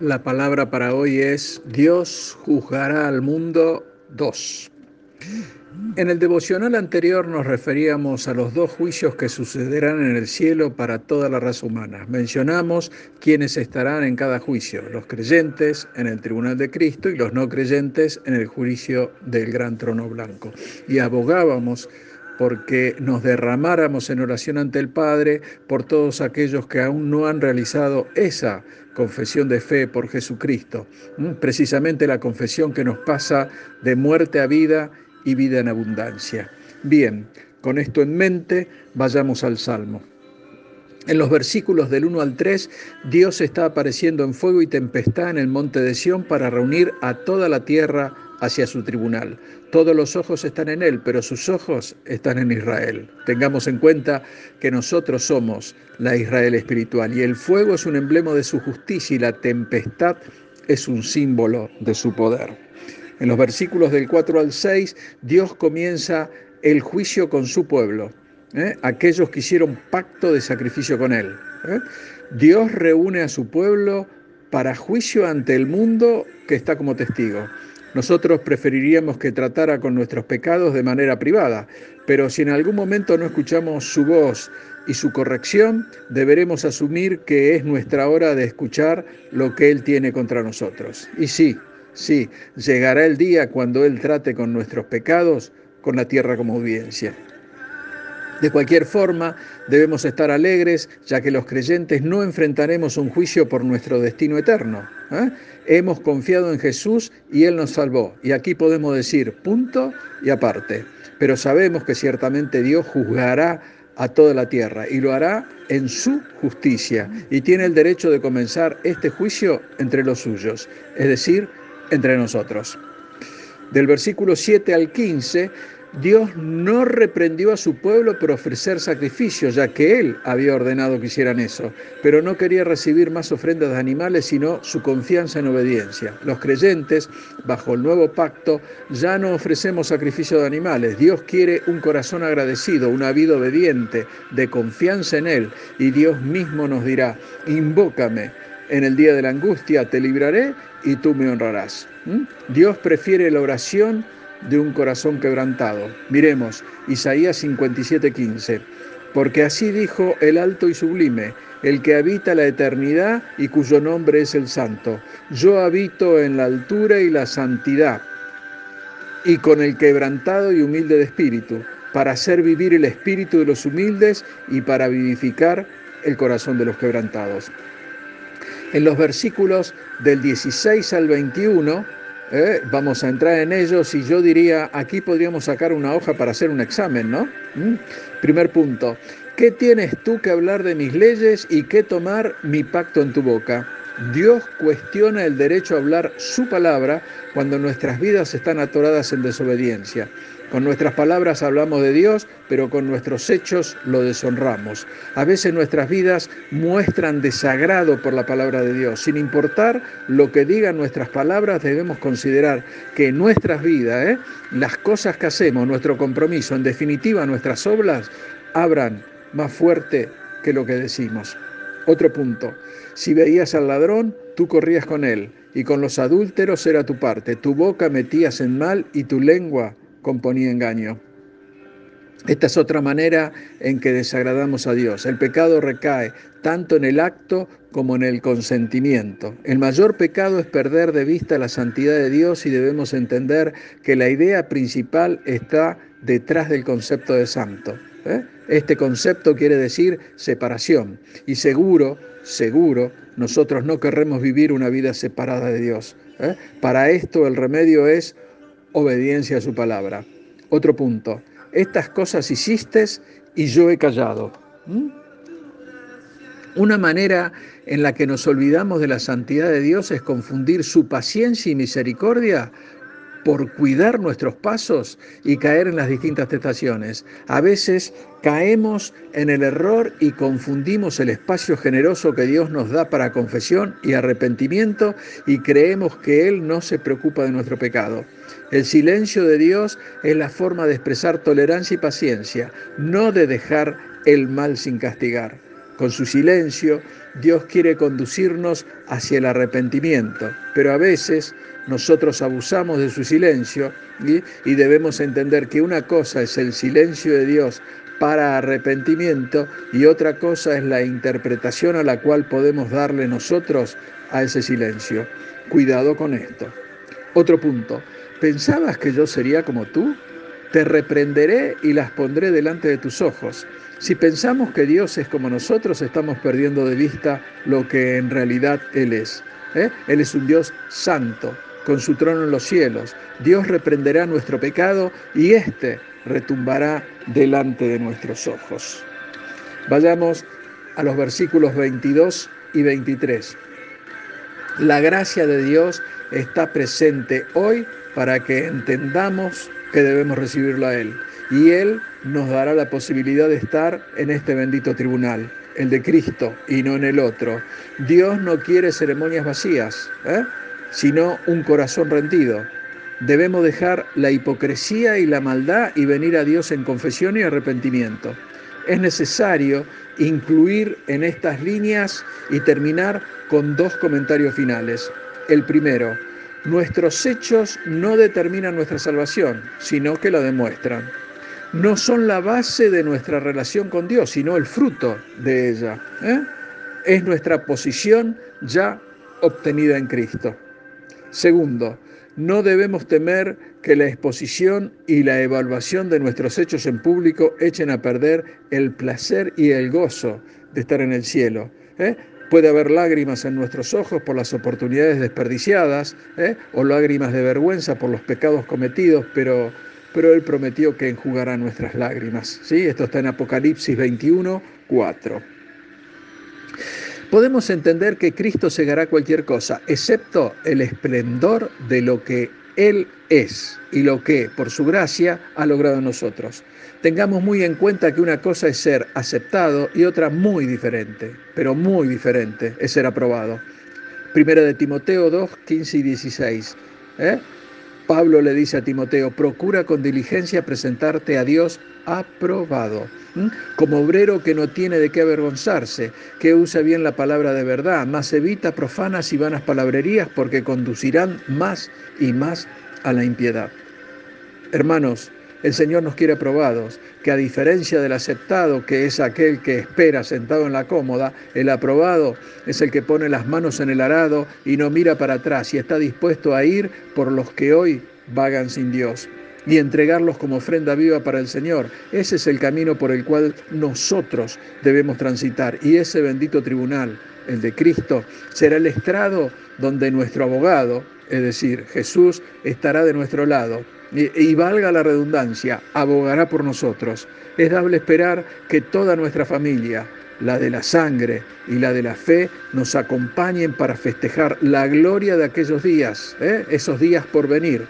La palabra para hoy es Dios juzgará al mundo 2. En el devocional anterior nos referíamos a los dos juicios que sucederán en el cielo para toda la raza humana. Mencionamos quiénes estarán en cada juicio, los creyentes en el tribunal de Cristo y los no creyentes en el juicio del gran trono blanco. Y abogábamos porque nos derramáramos en oración ante el Padre por todos aquellos que aún no han realizado esa confesión de fe por Jesucristo, precisamente la confesión que nos pasa de muerte a vida y vida en abundancia. Bien, con esto en mente, vayamos al Salmo. En los versículos del 1 al 3, Dios está apareciendo en fuego y tempestad en el monte de Sión para reunir a toda la tierra hacia su tribunal. Todos los ojos están en Él, pero sus ojos están en Israel. Tengamos en cuenta que nosotros somos la Israel espiritual y el fuego es un emblema de su justicia y la tempestad es un símbolo de su poder. En los versículos del 4 al 6, Dios comienza el juicio con su pueblo, ¿eh? aquellos que hicieron pacto de sacrificio con Él. ¿eh? Dios reúne a su pueblo para juicio ante el mundo que está como testigo. Nosotros preferiríamos que tratara con nuestros pecados de manera privada, pero si en algún momento no escuchamos su voz y su corrección, deberemos asumir que es nuestra hora de escuchar lo que Él tiene contra nosotros. Y sí, sí, llegará el día cuando Él trate con nuestros pecados con la tierra como audiencia. De cualquier forma, debemos estar alegres, ya que los creyentes no enfrentaremos un juicio por nuestro destino eterno. ¿eh? Hemos confiado en Jesús y Él nos salvó. Y aquí podemos decir punto y aparte. Pero sabemos que ciertamente Dios juzgará a toda la tierra y lo hará en su justicia. Y tiene el derecho de comenzar este juicio entre los suyos, es decir, entre nosotros. Del versículo 7 al 15 Dios no reprendió a su pueblo por ofrecer sacrificios, ya que Él había ordenado que hicieran eso, pero no quería recibir más ofrendas de animales, sino su confianza en obediencia. Los creyentes, bajo el nuevo pacto, ya no ofrecemos sacrificio de animales. Dios quiere un corazón agradecido, una vida obediente, de confianza en Él, y Dios mismo nos dirá, invócame. En el día de la angustia te libraré y tú me honrarás. Dios prefiere la oración de un corazón quebrantado. Miremos Isaías 57:15. Porque así dijo el alto y sublime, el que habita la eternidad y cuyo nombre es el santo. Yo habito en la altura y la santidad, y con el quebrantado y humilde de espíritu, para hacer vivir el espíritu de los humildes y para vivificar el corazón de los quebrantados. En los versículos del 16 al 21, ¿eh? vamos a entrar en ellos y yo diría, aquí podríamos sacar una hoja para hacer un examen, ¿no? ¿Mm? Primer punto, ¿qué tienes tú que hablar de mis leyes y qué tomar mi pacto en tu boca? Dios cuestiona el derecho a hablar su palabra cuando nuestras vidas están atoradas en desobediencia. Con nuestras palabras hablamos de Dios, pero con nuestros hechos lo deshonramos. A veces nuestras vidas muestran desagrado por la palabra de Dios. Sin importar lo que digan nuestras palabras, debemos considerar que en nuestras vidas, ¿eh? las cosas que hacemos, nuestro compromiso, en definitiva nuestras obras, abran más fuerte que lo que decimos. Otro punto, si veías al ladrón, tú corrías con él, y con los adúlteros era tu parte. Tu boca metías en mal y tu lengua componía engaño. Esta es otra manera en que desagradamos a Dios. El pecado recae tanto en el acto como en el consentimiento. El mayor pecado es perder de vista la santidad de Dios y debemos entender que la idea principal está detrás del concepto de santo. ¿eh? Este concepto quiere decir separación y seguro, seguro, nosotros no querremos vivir una vida separada de Dios. ¿eh? Para esto el remedio es obediencia a su palabra. Otro punto, estas cosas hiciste y yo he callado. Una manera en la que nos olvidamos de la santidad de Dios es confundir su paciencia y misericordia por cuidar nuestros pasos y caer en las distintas tentaciones. A veces caemos en el error y confundimos el espacio generoso que Dios nos da para confesión y arrepentimiento y creemos que Él no se preocupa de nuestro pecado. El silencio de Dios es la forma de expresar tolerancia y paciencia, no de dejar el mal sin castigar. Con su silencio, Dios quiere conducirnos hacia el arrepentimiento, pero a veces nosotros abusamos de su silencio y debemos entender que una cosa es el silencio de Dios para arrepentimiento y otra cosa es la interpretación a la cual podemos darle nosotros a ese silencio. Cuidado con esto. Otro punto. ¿Pensabas que yo sería como tú? Te reprenderé y las pondré delante de tus ojos. Si pensamos que Dios es como nosotros, estamos perdiendo de vista lo que en realidad Él es. ¿eh? Él es un Dios santo, con su trono en los cielos. Dios reprenderá nuestro pecado y éste retumbará delante de nuestros ojos. Vayamos a los versículos 22 y 23. La gracia de Dios está presente hoy para que entendamos que debemos recibirlo a Él. Y Él nos dará la posibilidad de estar en este bendito tribunal, el de Cristo y no en el otro. Dios no quiere ceremonias vacías, ¿eh? sino un corazón rendido. Debemos dejar la hipocresía y la maldad y venir a Dios en confesión y arrepentimiento. Es necesario incluir en estas líneas y terminar con dos comentarios finales. El primero, nuestros hechos no determinan nuestra salvación, sino que la demuestran no son la base de nuestra relación con Dios, sino el fruto de ella. ¿eh? Es nuestra posición ya obtenida en Cristo. Segundo, no debemos temer que la exposición y la evaluación de nuestros hechos en público echen a perder el placer y el gozo de estar en el cielo. ¿eh? Puede haber lágrimas en nuestros ojos por las oportunidades desperdiciadas ¿eh? o lágrimas de vergüenza por los pecados cometidos, pero pero Él prometió que enjugará nuestras lágrimas. ¿sí? Esto está en Apocalipsis 21, 4. Podemos entender que Cristo cegará cualquier cosa, excepto el esplendor de lo que Él es y lo que, por su gracia, ha logrado en nosotros. Tengamos muy en cuenta que una cosa es ser aceptado y otra muy diferente, pero muy diferente, es ser aprobado. Primera de Timoteo 2, 15 y 16. ¿eh? Pablo le dice a Timoteo, procura con diligencia presentarte a Dios aprobado, como obrero que no tiene de qué avergonzarse, que usa bien la palabra de verdad, más evita profanas y vanas palabrerías porque conducirán más y más a la impiedad. Hermanos, el Señor nos quiere aprobados, que a diferencia del aceptado, que es aquel que espera sentado en la cómoda, el aprobado es el que pone las manos en el arado y no mira para atrás y está dispuesto a ir por los que hoy vagan sin Dios y entregarlos como ofrenda viva para el Señor. Ese es el camino por el cual nosotros debemos transitar y ese bendito tribunal, el de Cristo, será el estrado donde nuestro abogado, es decir, Jesús, estará de nuestro lado y, valga la redundancia, abogará por nosotros. Es dable esperar que toda nuestra familia, la de la sangre y la de la fe, nos acompañen para festejar la gloria de aquellos días, ¿eh? esos días por venir.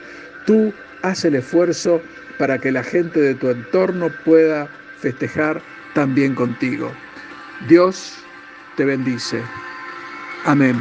Tú haz el esfuerzo para que la gente de tu entorno pueda festejar también contigo. Dios te bendice. Amén.